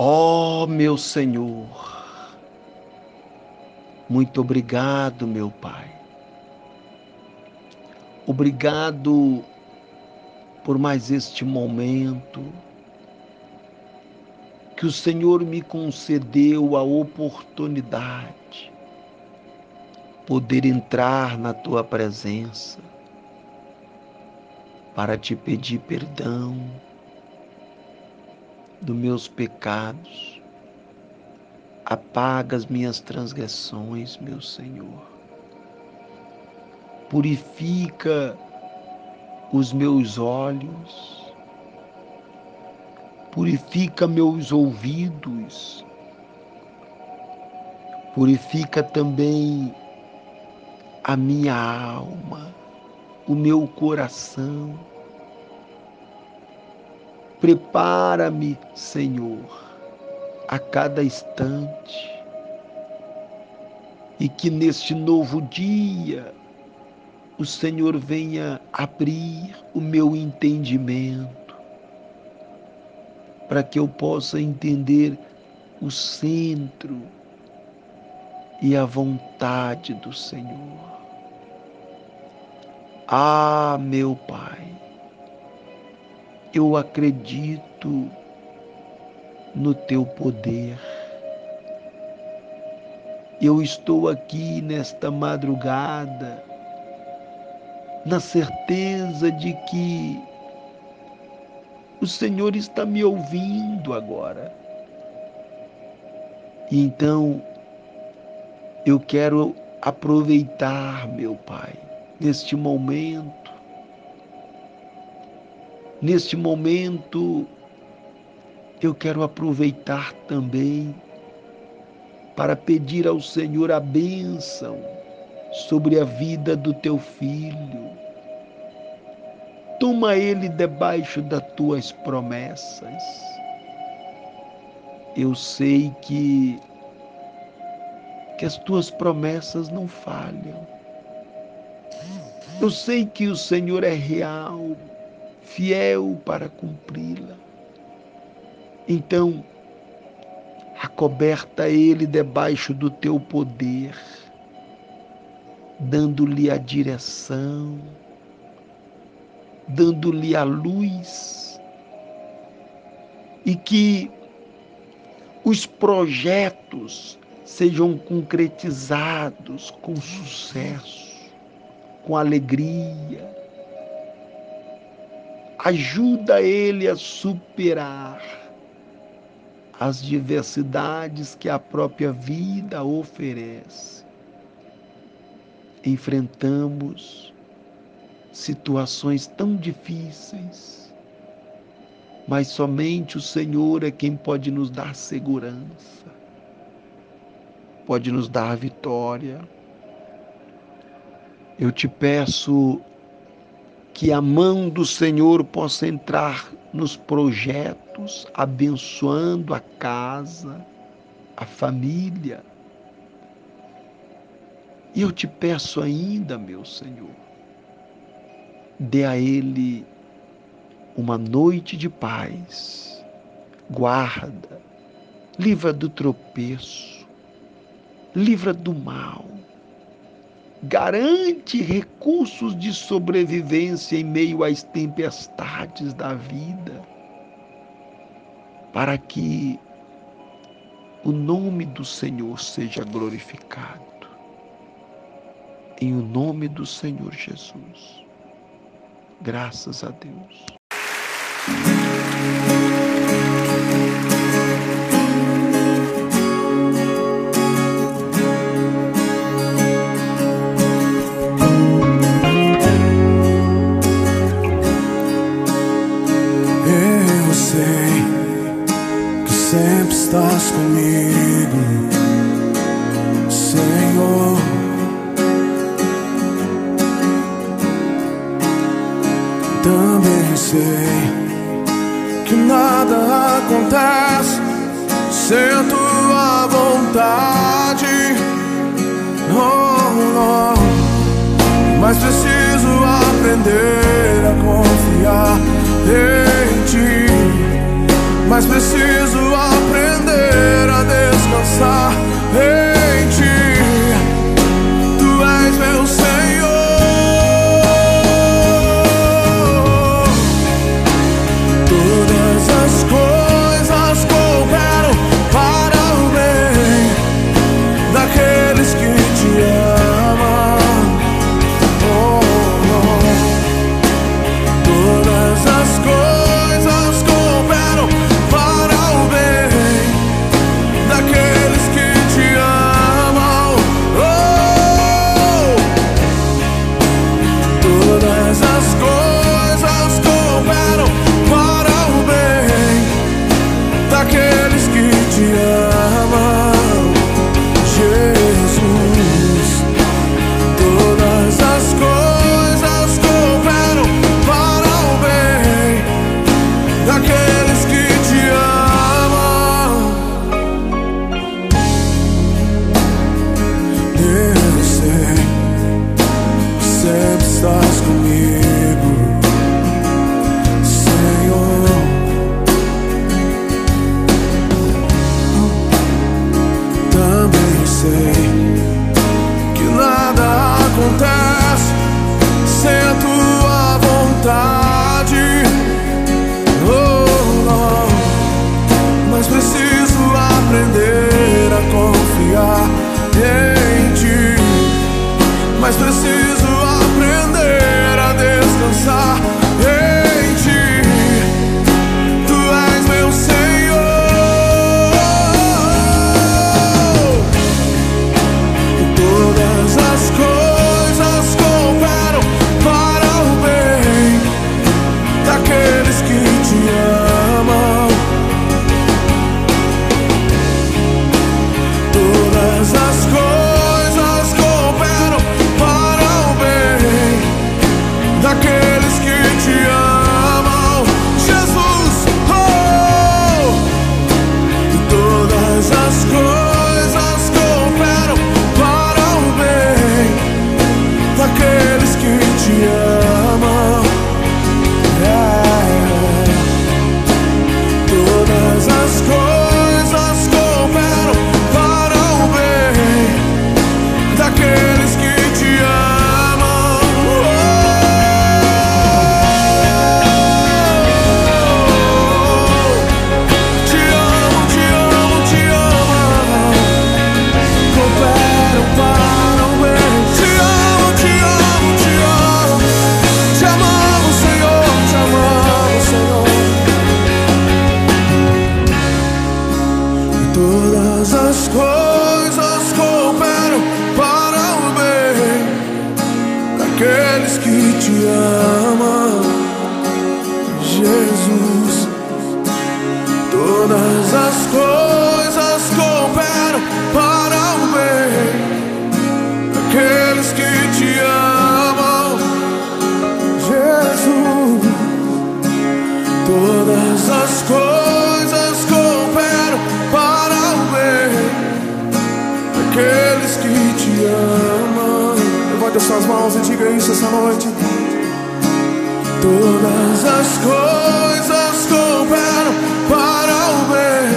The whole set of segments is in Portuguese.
Ó oh, meu Senhor, muito obrigado, meu Pai. Obrigado por mais este momento que o Senhor me concedeu a oportunidade poder entrar na tua presença para te pedir perdão dos meus pecados. Apaga as minhas transgressões, meu Senhor. Purifica os meus olhos. Purifica meus ouvidos. Purifica também a minha alma, o meu coração Prepara-me, Senhor, a cada instante, e que neste novo dia o Senhor venha abrir o meu entendimento, para que eu possa entender o centro e a vontade do Senhor. Ah, meu Pai, eu acredito no teu poder. Eu estou aqui nesta madrugada na certeza de que o Senhor está me ouvindo agora. E então eu quero aproveitar, meu Pai, neste momento Neste momento, eu quero aproveitar também para pedir ao Senhor a bênção sobre a vida do teu filho. Toma ele debaixo das tuas promessas. Eu sei que que as tuas promessas não falham. Eu sei que o Senhor é real, fiel para cumpri-la. Então, acoberta ele debaixo do teu poder, dando-lhe a direção, dando-lhe a luz, e que os projetos sejam concretizados com sucesso, com alegria, ajuda ele a superar as diversidades que a própria vida oferece. Enfrentamos situações tão difíceis, mas somente o Senhor é quem pode nos dar segurança, pode nos dar vitória. Eu te peço que a mão do Senhor possa entrar nos projetos, abençoando a casa, a família. E eu te peço ainda, meu Senhor, dê a ele uma noite de paz, guarda, livra do tropeço, livra do mal garante recursos de sobrevivência em meio às tempestades da vida, para que o nome do Senhor seja glorificado. Em o nome do Senhor Jesus. Graças a Deus. Estás comigo, Senhor. Também sei que nada acontece sem tua vontade. estás comigo. mãos te diga essa noite. Todas as coisas cooperam para o bem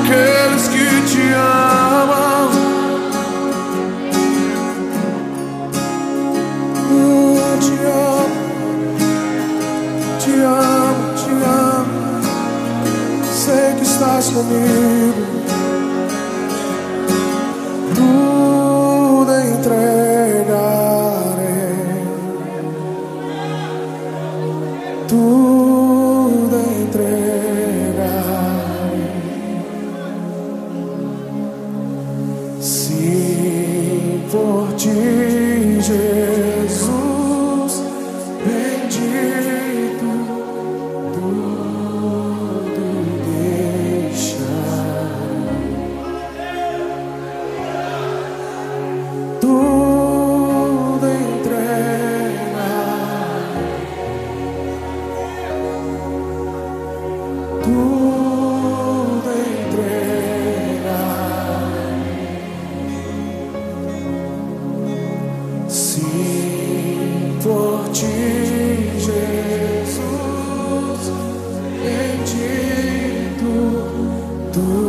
Aqueles que te amam. Eu te amo, te amo, te amo. Sei que estás comigo. 拒绝。tu.